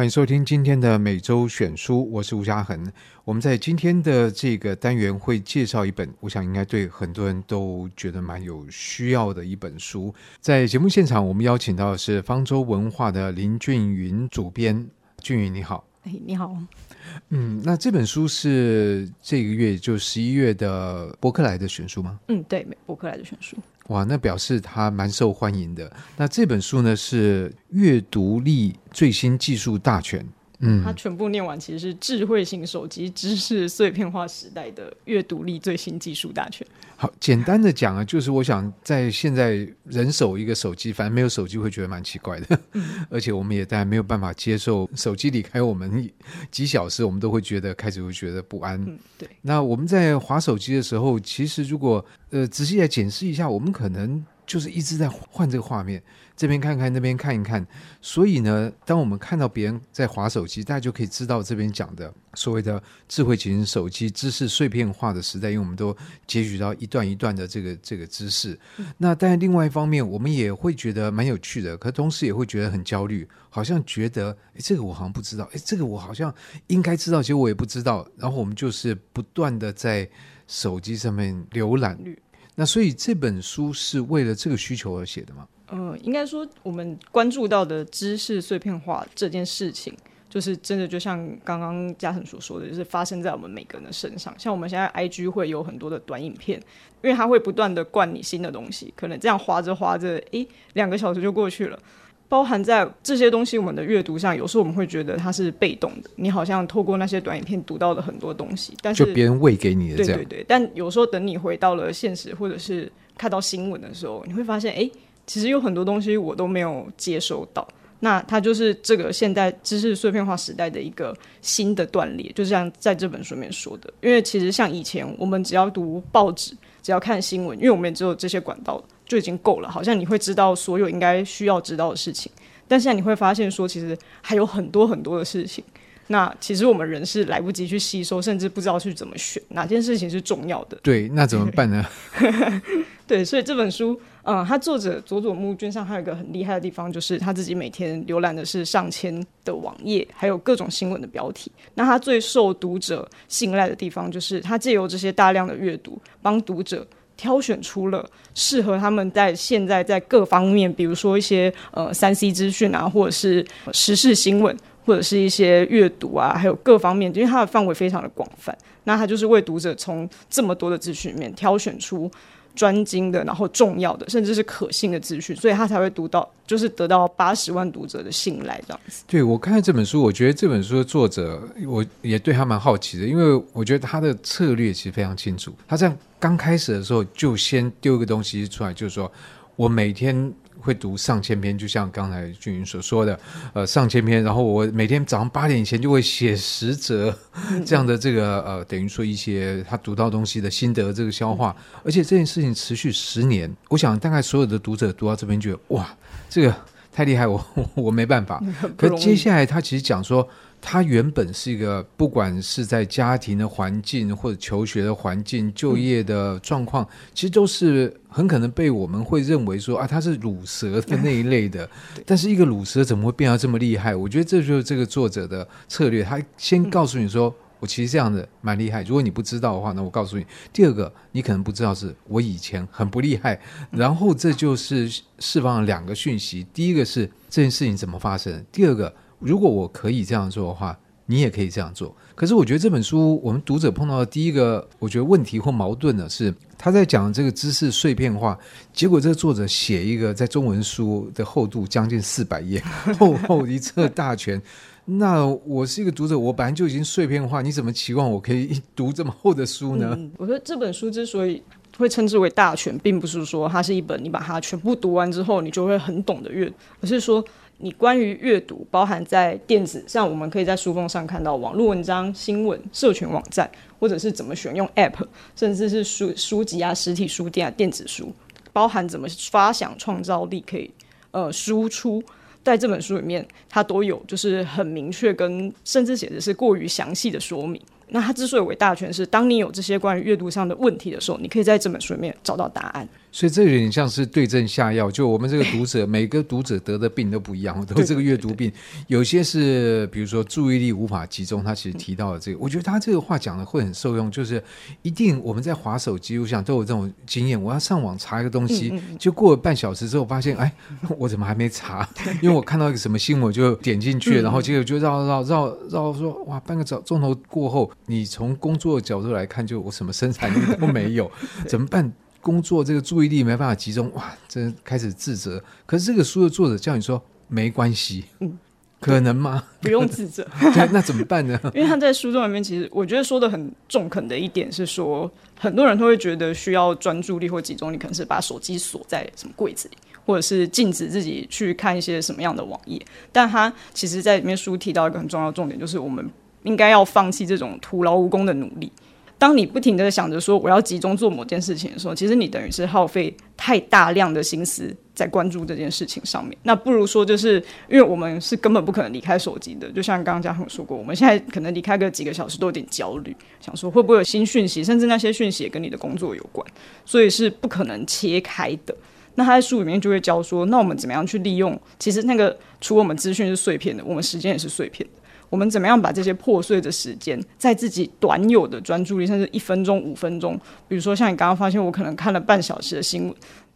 欢迎收听今天的每周选书，我是吴嘉恒。我们在今天的这个单元会介绍一本，我想应该对很多人都觉得蛮有需要的一本书。在节目现场，我们邀请到的是方舟文化的林俊云主编。俊云你好，哎，你好。嗯，那这本书是这个月就十一月的伯克莱的选书吗？嗯，对，伯克莱的选书。哇，那表示它蛮受欢迎的。那这本书呢，是阅读力最新技术大全。嗯，它全部念完其实是智慧型手机知识碎片化时代的阅读力最新技术大全。好，简单的讲啊，就是我想在现在人手一个手机，反正没有手机会觉得蛮奇怪的，嗯、而且我们也当然没有办法接受手机离开我们几小时，我们都会觉得开始会觉得不安。嗯，对。那我们在划手机的时候，其实如果呃仔细来检视一下，我们可能。就是一直在换这个画面，这边看看，那边看一看。所以呢，当我们看到别人在划手机，大家就可以知道这边讲的所谓的智慧型手机知识碎片化的时代，因为我们都截取到一段一段的这个这个知识。嗯、那但另外一方面，我们也会觉得蛮有趣的，可同时也会觉得很焦虑，好像觉得诶，这个我好像不知道，哎，这个我好像应该知道，其实我也不知道。然后我们就是不断的在手机上面浏览。那所以这本书是为了这个需求而写的吗？呃，应该说我们关注到的知识碎片化这件事情，就是真的就像刚刚嘉诚所说的，就是发生在我们每个人的身上。像我们现在 IG 会有很多的短影片，因为它会不断的灌你新的东西，可能这样划着划着，诶，两个小时就过去了。包含在这些东西，我们的阅读上，有时候我们会觉得它是被动的，你好像透过那些短影片读到了很多东西，但是就别人喂给你的这样。对对对。但有时候等你回到了现实，或者是看到新闻的时候，你会发现，哎，其实有很多东西我都没有接收到。那它就是这个现代知识碎片化时代的一个新的断裂，就像在这本书里面说的。因为其实像以前我们只要读报纸，只要看新闻，因为我们也只有这些管道。就已经够了，好像你会知道所有应该需要知道的事情，但现在你会发现说，其实还有很多很多的事情。那其实我们人是来不及去吸收，甚至不知道去怎么选哪件事情是重要的。对，那怎么办呢？对，所以这本书，嗯，他作者佐佐木君上还有一个很厉害的地方，就是他自己每天浏览的是上千的网页，还有各种新闻的标题。那他最受读者信赖的地方，就是他借由这些大量的阅读，帮读者。挑选出了适合他们在现在在各方面，比如说一些呃三 C 资讯啊，或者是时事新闻，或者是一些阅读啊，还有各方面，因为它的范围非常的广泛。那它就是为读者从这么多的资讯里面挑选出专精的，然后重要的，甚至是可信的资讯，所以他才会读到，就是得到八十万读者的信赖这样子。对，我看了这本书，我觉得这本书的作者，我也对他蛮好奇的，因为我觉得他的策略其实非常清楚。他这样刚开始的时候就先丢一个东西出来，就是说我每天。会读上千篇，就像刚才俊云所说的，呃，上千篇。然后我每天早上八点以前就会写十则这样的这个呃，等于说一些他读到东西的心得，这个消化。而且这件事情持续十年，我想大概所有的读者读到这边觉得哇，这个太厉害，我 我没办法。可接下来他其实讲说。他原本是一个，不管是在家庭的环境，或者求学的环境、就业的状况，其实都是很可能被我们会认为说啊，他是鲁蛇的那一类的。但是一个鲁蛇怎么会变得这么厉害？我觉得这就是这个作者的策略。他先告诉你说，我其实这样的蛮厉害。如果你不知道的话，那我告诉你，第二个你可能不知道是我以前很不厉害。然后这就是释放了两个讯息：第一个是这件事情怎么发生；第二个。如果我可以这样做的话，你也可以这样做。可是我觉得这本书，我们读者碰到的第一个，我觉得问题或矛盾呢，是他在讲这个知识碎片化，结果这个作者写一个在中文书的厚度将近四百页，厚厚一册大全。那我是一个读者，我本来就已经碎片化，你怎么期望我可以读这么厚的书呢？我觉得这本书之所以会称之为大全，并不是说它是一本你把它全部读完之后，你就会很懂的阅，而是说。你关于阅读，包含在电子，像我们可以在书封上看到网络文章、新闻、社群网站，或者是怎么选用 App，甚至是书书籍啊、实体书店啊、电子书，包含怎么发想创造力可以呃输出，在这本书里面，它都有就是很明确跟甚至写的是过于详细的说明。那它之所以伟大全，是当你有这些关于阅读上的问题的时候，你可以在这本书里面找到答案。所以这有点像是对症下药，就我们这个读者，每个读者得的病都不一样，都是这个阅读病。有些是比如说注意力无法集中，他其实提到了这个，我觉得他这个话讲的会很受用。就是一定我们在滑手机我想都有这种经验，我要上网查一个东西，就过了半小时之后发现，哎，我怎么还没查？因为我看到一个什么新闻，我就点进去，然后结果就绕绕绕绕说，哇，半个钟钟头过后，你从工作的角度来看，就我什么生产力都没有，怎么办？工作这个注意力没办法集中，哇，真开始自责。可是这个书的作者叫你说没关系，嗯，可能吗？不用自责。对，那怎么办呢？因为他在书中里面，其实我觉得说的很中肯的一点是说，很多人都会觉得需要专注力或集中力，可能是把手机锁在什么柜子里，或者是禁止自己去看一些什么样的网页。但他其实在里面书提到一个很重要的重点，就是我们应该要放弃这种徒劳无功的努力。当你不停地想着说我要集中做某件事情的时候，其实你等于是耗费太大量的心思在关注这件事情上面。那不如说，就是因为我们是根本不可能离开手机的，就像刚刚嘉恒说过，我们现在可能离开个几个小时都有点焦虑，想说会不会有新讯息，甚至那些讯息也跟你的工作有关，所以是不可能切开的。那他在书里面就会教说，那我们怎么样去利用？其实那个除我们资讯是碎片的，我们时间也是碎片的。我们怎么样把这些破碎的时间，在自己短有的专注力，甚至一分钟、五分钟，比如说像你刚刚发现，我可能看了半小时的新闻，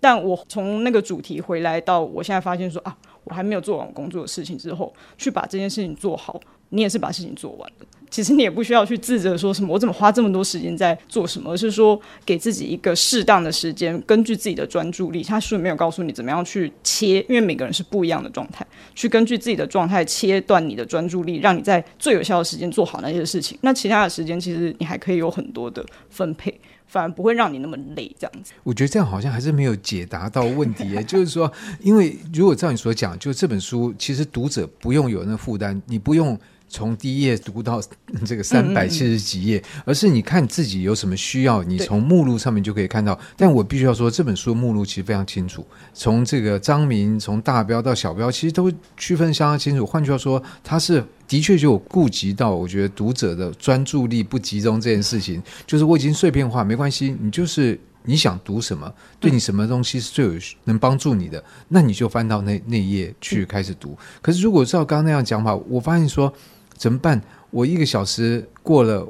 但我从那个主题回来到我现在发现说啊，我还没有做完工作的事情之后，去把这件事情做好。你也是把事情做完了，其实你也不需要去自责说什么我怎么花这么多时间在做什么，而是说给自己一个适当的时间，根据自己的专注力。他书里没有告诉你怎么样去切，因为每个人是不一样的状态，去根据自己的状态切断你的专注力，让你在最有效的时间做好那些事情。那其他的时间其实你还可以有很多的分配，反而不会让你那么累。这样子，我觉得这样好像还是没有解答到问题。也就是说，因为如果照你所讲，就这本书其实读者不用有那负担，你不用。从第一页读到这个三百七十几页，嗯嗯，而是你看自己有什么需要，你从目录上面就可以看到。但我必须要说，这本书的目录其实非常清楚，从这个章名，从大标到小标，其实都区分相当清楚。换句话说，它是的确就有顾及到，我觉得读者的专注力不集中这件事情，就是我已经碎片化，没关系，你就是你想读什么，对你什么东西是最有能帮助你的，那你就翻到那那一页去开始读。可是如果照刚刚那样讲法，我发现说。怎么办？我一个小时过了，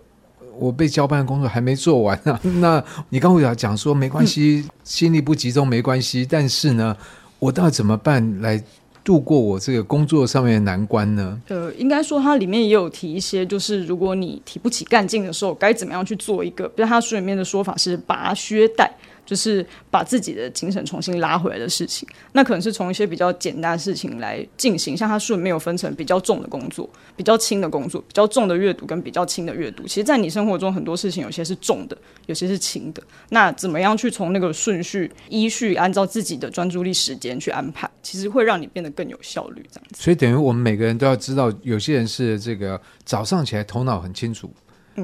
我被交办的工作还没做完呢、啊。那你刚才讲讲说没关系，心力不集中没关系，但是呢，我到底怎么办来度过我这个工作上面的难关呢？呃，应该说它里面也有提一些，就是如果你提不起干劲的时候，该怎么样去做一个？比如他书里面的说法是拔靴带。就是把自己的精神重新拉回来的事情，那可能是从一些比较简单的事情来进行。像他书里面有分成比较重的工作、比较轻的工作、比较重的阅读跟比较轻的阅读。其实，在你生活中很多事情，有些是重的，有些是轻的。那怎么样去从那个顺序依序按照自己的专注力时间去安排，其实会让你变得更有效率。这样子。所以等于我们每个人都要知道，有些人是这个早上起来头脑很清楚。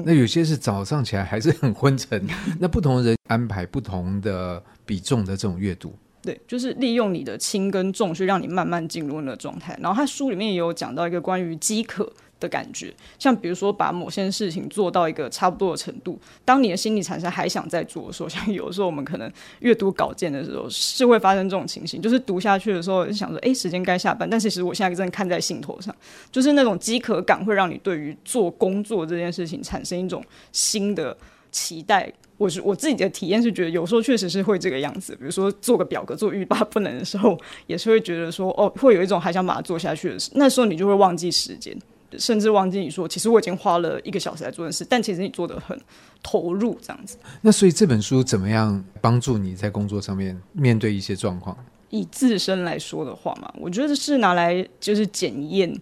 那有些是早上起来还是很昏沉，那不同人安排不同的比重的这种阅读，对，就是利用你的轻跟重去让你慢慢进入那个状态。然后他书里面也有讲到一个关于饥渴的感觉，像比如说把某些事情做到一个差不多的程度，当你的心理产生还想再做的时候，像有的时候我们可能阅读稿件的时候是会发生这种情形，就是读下去的时候就想说，哎，时间该下班，但其实我现在正看在兴头上，就是那种饥渴感会让你对于做工作这件事情产生一种新的期待。我是我自己的体验是觉得有时候确实是会这个样子，比如说做个表格做欲罢不能的时候，也是会觉得说，哦，会有一种还想把它做下去的，那时候你就会忘记时间。甚至忘记你说，其实我已经花了一个小时来做的事，但其实你做的很投入，这样子。那所以这本书怎么样帮助你在工作上面面对一些状况？以自身来说的话嘛，我觉得是拿来就是检验。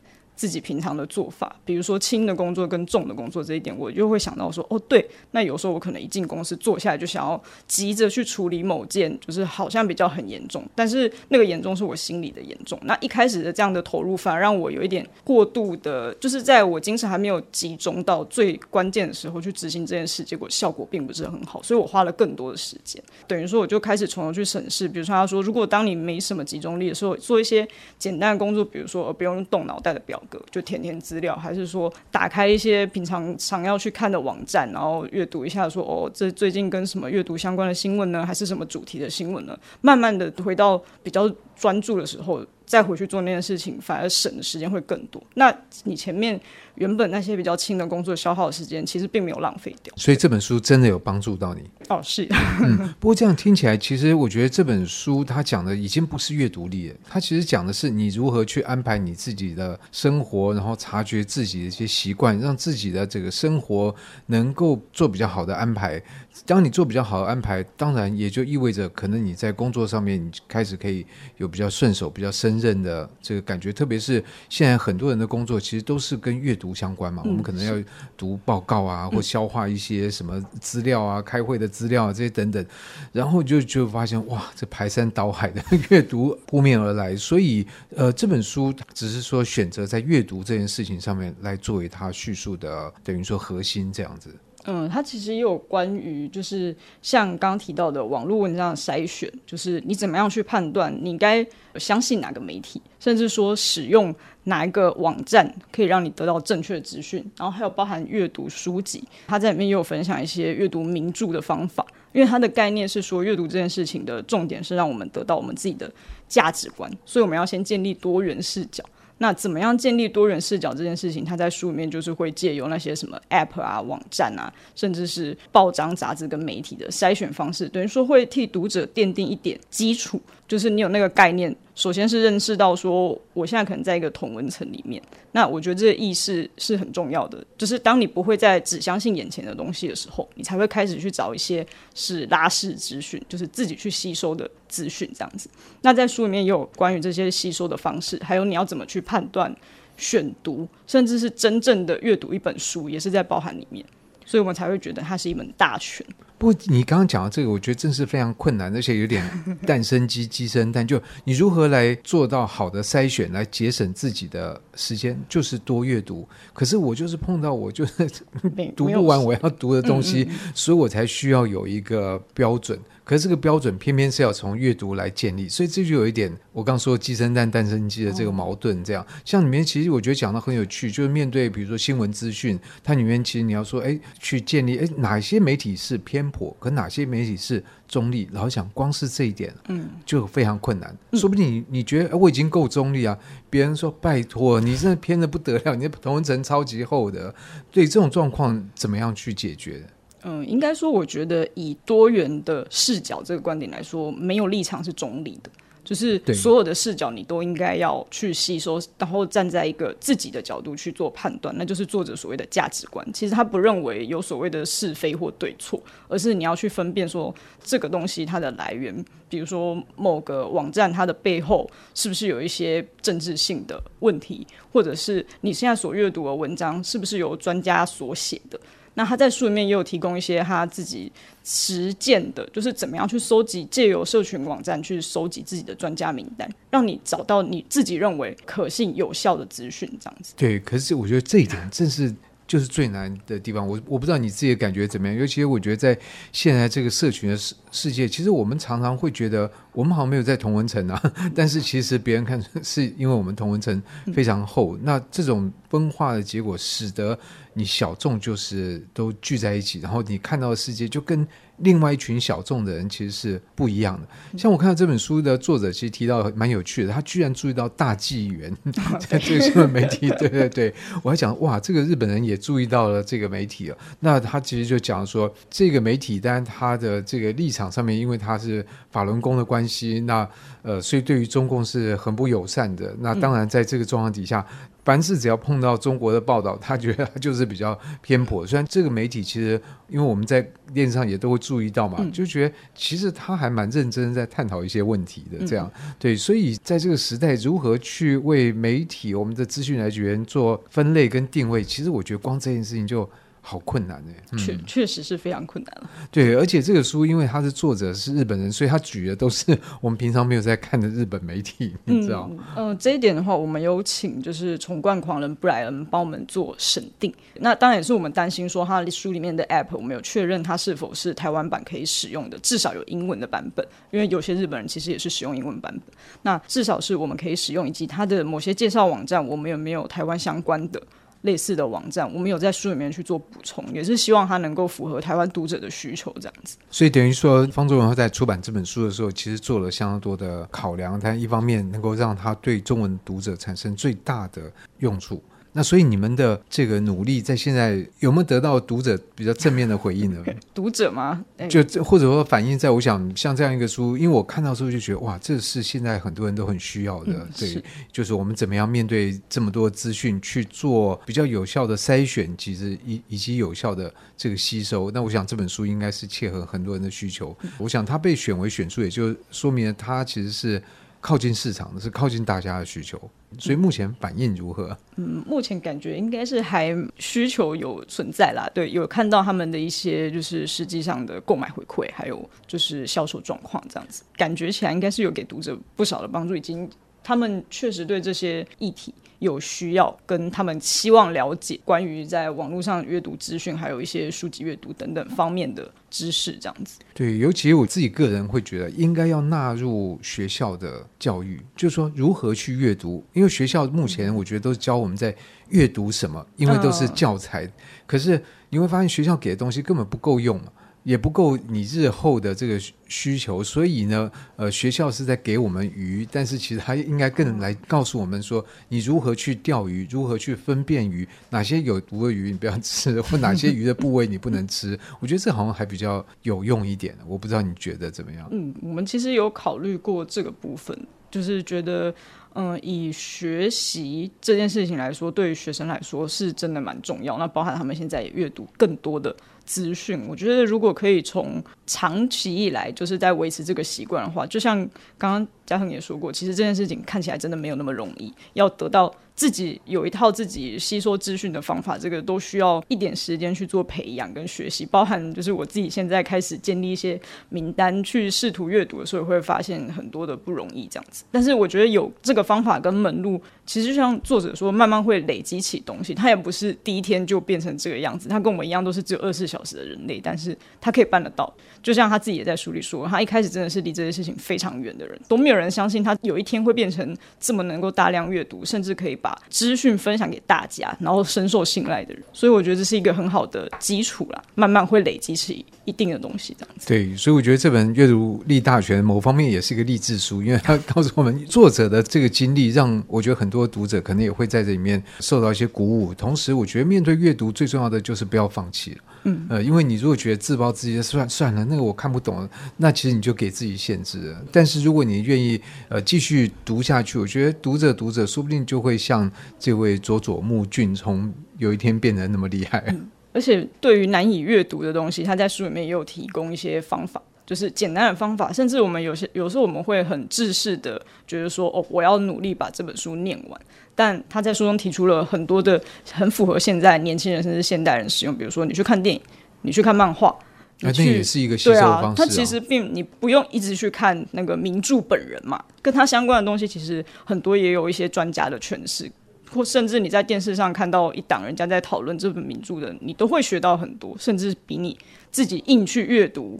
自己平常的做法，比如说轻的工作跟重的工作这一点，我就会想到说，哦，对，那有时候我可能一进公司坐下来就想要急着去处理某件，就是好像比较很严重，但是那个严重是我心里的严重。那一开始的这样的投入，反而让我有一点过度的，就是在我精神还没有集中到最关键的时候去执行这件事，结果效果并不是很好，所以我花了更多的时间。等于说，我就开始从头去审视，比如说他说，如果当你没什么集中力的时候，做一些简单的工作，比如说不用动脑袋的表。就填填资料，还是说打开一些平常常要去看的网站，然后阅读一下，说哦，这最近跟什么阅读相关的新闻呢？还是什么主题的新闻呢？慢慢的回到比较专注的时候。再回去做那件事情，反而省的时间会更多。那你前面原本那些比较轻的工作消耗的时间，其实并没有浪费掉。所以这本书真的有帮助到你哦，是。嗯，不过这样听起来，其实我觉得这本书它讲的已经不是阅读力了，它其实讲的是你如何去安排你自己的生活，然后察觉自己的一些习惯，让自己的这个生活能够做比较好的安排。当你做比较好的安排，当然也就意味着可能你在工作上面，你开始可以有比较顺手、比较胜任的这个感觉。特别是现在很多人的工作其实都是跟阅读相关嘛，嗯、我们可能要读报告啊，或消化一些什么资料啊、嗯、开会的资料啊这些等等，然后就就发现哇，这排山倒海的 阅读扑面而来。所以呃，这本书只是说选择在阅读这件事情上面来作为它叙述的，等于说核心这样子。嗯，它其实也有关于，就是像刚刚提到的网络文章的筛选，就是你怎么样去判断你该相信哪个媒体，甚至说使用哪一个网站可以让你得到正确的资讯，然后还有包含阅读书籍，他在里面也有分享一些阅读名著的方法，因为它的概念是说，阅读这件事情的重点是让我们得到我们自己的价值观，所以我们要先建立多元视角。那怎么样建立多元视角这件事情，他在书里面就是会借由那些什么 App 啊、网站啊，甚至是报章、杂志跟媒体的筛选方式，等于说会替读者奠定一点基础，就是你有那个概念。首先是认识到说，我现在可能在一个同文层里面，那我觉得这个意识是很重要的。就是当你不会再只相信眼前的东西的时候，你才会开始去找一些是拉式资讯，就是自己去吸收的资讯这样子。那在书里面也有关于这些吸收的方式，还有你要怎么去判断选读，甚至是真正的阅读一本书，也是在包含里面。所以我们才会觉得它是一门大全。不，你刚刚讲到这个，我觉得真是非常困难，而且有点 蛋生鸡，鸡生蛋。就你如何来做到好的筛选，来节省自己的时间，就是多阅读。可是我就是碰到我就是 读不完我要读的东西，所以我才需要有一个标准。可是这个标准偏偏是要从阅读来建立，所以这就有一点我刚说鸡生蛋，蛋生鸡的这个矛盾。这样，像里面其实我觉得讲的很有趣，就是面对比如说新闻资讯，它里面其实你要说，哎，去建立，哎，哪些媒体是偏颇，可哪些媒体是中立？老实讲，光是这一点，嗯，就非常困难。说不定你你觉得，哎，我已经够中立啊，别人说拜托，你真的偏的不得了，你的同温层超级厚的，对这种状况怎么样去解决？嗯，应该说，我觉得以多元的视角这个观点来说，没有立场是中立的，就是所有的视角你都应该要去吸收，然后站在一个自己的角度去做判断，那就是作者所谓的价值观。其实他不认为有所谓的是非或对错，而是你要去分辨说这个东西它的来源，比如说某个网站它的背后是不是有一些政治性的问题，或者是你现在所阅读的文章是不是由专家所写的。那他在书里面也有提供一些他自己实践的，就是怎么样去收集，借由社群网站去收集自己的专家名单，让你找到你自己认为可信有效的资讯，这样子。对，可是我觉得这一点正是就是最难的地方。我我不知道你自己感觉怎么样，尤其我觉得在现在这个社群的世世界，其实我们常常会觉得我们好像没有在同文层啊，但是其实别人看是因为我们同文层非常厚。那这种分化的结果，使得你小众就是都聚在一起，然后你看到的世界就跟另外一群小众的人其实是不一样的。像我看到这本书的作者其实提到蛮有趣的，他居然注意到大纪元 在这个新闻媒体，对对对，我还讲哇，这个日本人也注意到了这个媒体了。那他其实就讲说，这个媒体当然他的这个立场上面，因为他是法轮功的关系，那呃，所以对于中共是很不友善的。那当然在这个状况底下。凡是只要碰到中国的报道，他觉得他就是比较偏颇。虽然这个媒体其实，因为我们在电视上也都会注意到嘛，嗯、就觉得其实他还蛮认真在探讨一些问题的。这样、嗯、对，所以在这个时代，如何去为媒体我们的资讯来源做分类跟定位，其实我觉得光这件事情就好困难哎，确、嗯、确实是非常困难了。对，而且这个书因为它是作者是日本人，所以他举的都是我们平常没有在看的日本媒体，你知道？嗯、呃，这一点的话，我们有请就是重冠狂人布莱恩帮我们做审定。那当然也是我们担心说，他的书里面的 App 我们有确认它是否是台湾版可以使用的，至少有英文的版本，因为有些日本人其实也是使用英文版本。那至少是我们可以使用，以及它的某些介绍网站，我们有没有台湾相关的？类似的网站，我们有在书里面去做补充，也是希望它能够符合台湾读者的需求，这样子。所以等于说，方舟文化在出版这本书的时候，其实做了相当多的考量，但一方面能够让他对中文读者产生最大的用处。那所以你们的这个努力，在现在有没有得到读者比较正面的回应呢？读者吗？就或者说反映在，我想像这样一个书，因为我看到之后就觉得，哇，这是现在很多人都很需要的。嗯、对，就是我们怎么样面对这么多资讯去做比较有效的筛选，其实以以及有效的这个吸收。那我想这本书应该是切合很多人的需求。嗯、我想它被选为选书，也就说明了它其实是。靠近市场的是靠近大家的需求，所以目前反应如何？嗯，目前感觉应该是还需求有存在啦。对，有看到他们的一些就是实际上的购买回馈，还有就是销售状况这样子，感觉起来应该是有给读者不少的帮助，已经他们确实对这些议题。有需要跟他们期望了解关于在网络上阅读资讯，还有一些书籍阅读等等方面的知识，这样子。对，尤其我自己个人会觉得，应该要纳入学校的教育，就是说如何去阅读。因为学校目前我觉得都是教我们在阅读什么，因为都是教材。嗯、可是你会发现学校给的东西根本不够用嘛。也不够你日后的这个需求，所以呢，呃，学校是在给我们鱼，但是其实它应该更来告诉我们说，你如何去钓鱼，如何去分辨鱼，哪些有毒的鱼你不要吃，或 哪些鱼的部位你不能吃。我觉得这好像还比较有用一点。我不知道你觉得怎么样？嗯，我们其实有考虑过这个部分，就是觉得，嗯、以学习这件事情来说，对于学生来说是真的蛮重要。那包含他们现在也阅读更多的。资讯，我觉得如果可以从长期以来就是在维持这个习惯的话，就像刚刚嘉恒也说过，其实这件事情看起来真的没有那么容易，要得到。自己有一套自己吸收资讯的方法，这个都需要一点时间去做培养跟学习。包含就是我自己现在开始建立一些名单，去试图阅读的时候，会发现很多的不容易这样子。但是我觉得有这个方法跟门路，其实就像作者说，慢慢会累积起东西。他也不是第一天就变成这个样子，他跟我们一样都是只有二十四小时的人类，但是他可以办得到。就像他自己也在书里说，他一开始真的是离这些事情非常远的人，都没有人相信他有一天会变成这么能够大量阅读，甚至可以把资讯分享给大家，然后深受信赖的人，所以我觉得这是一个很好的基础啦，慢慢会累积起一定的东西，这样子。对，所以我觉得这本《阅读力大全》某方面也是一个励志书，因为它告诉我们作者的这个经历，让我觉得很多读者可能也会在这里面受到一些鼓舞。同时，我觉得面对阅读最重要的就是不要放弃了。嗯，呃，因为你如果觉得自暴自弃，算算了，那个我看不懂，那其实你就给自己限制了。但是如果你愿意呃继续读下去，我觉得读着读着，说不定就会像这位佐佐木俊从有一天变得那么厉害。嗯，而且对于难以阅读的东西，他在书里面也有提供一些方法。就是简单的方法，甚至我们有些有时候我们会很自视的觉得说，哦，我要努力把这本书念完。但他在书中提出了很多的很符合现在年轻人甚至现代人使用，比如说你去看电影，你去看漫画，那这也是一个吸收方式啊。他其实并你不用一直去看那个名著本人嘛，跟他相关的东西其实很多也有一些专家的诠释，或甚至你在电视上看到一档人家在讨论这本名著的，你都会学到很多，甚至比你自己硬去阅读。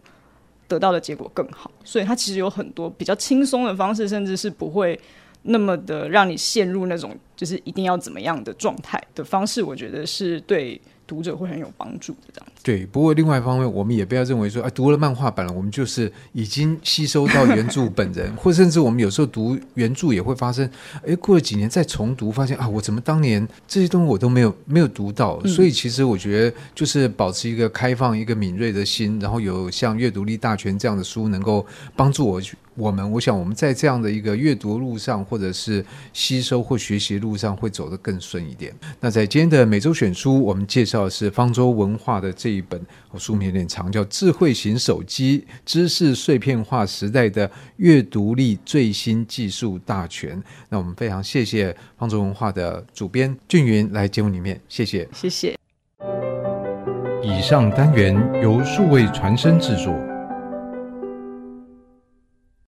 得到的结果更好，所以它其实有很多比较轻松的方式，甚至是不会那么的让你陷入那种就是一定要怎么样的状态的方式。我觉得是对。读者会很有帮助的这样子。对，不过另外一方面，我们也不要认为说，啊，读了漫画版了，我们就是已经吸收到原著本人，或甚至我们有时候读原著也会发生，哎，过了几年再重读，发现啊，我怎么当年这些东西我都没有没有读到？所以其实我觉得，就是保持一个开放、一个敏锐的心，然后有像《阅读力大全》这样的书，能够帮助我去。我们，我想我们在这样的一个阅读路上，或者是吸收或学习路上，会走得更顺一点。那在今天的每周选书，我们介绍的是方舟文化的这一本，书名有点长，叫《智慧型手机：知识碎片化时代的阅读力最新技术大全》。那我们非常谢谢方舟文化的主编俊云来节目里面，谢谢，谢谢。以上单元由数位传声制作。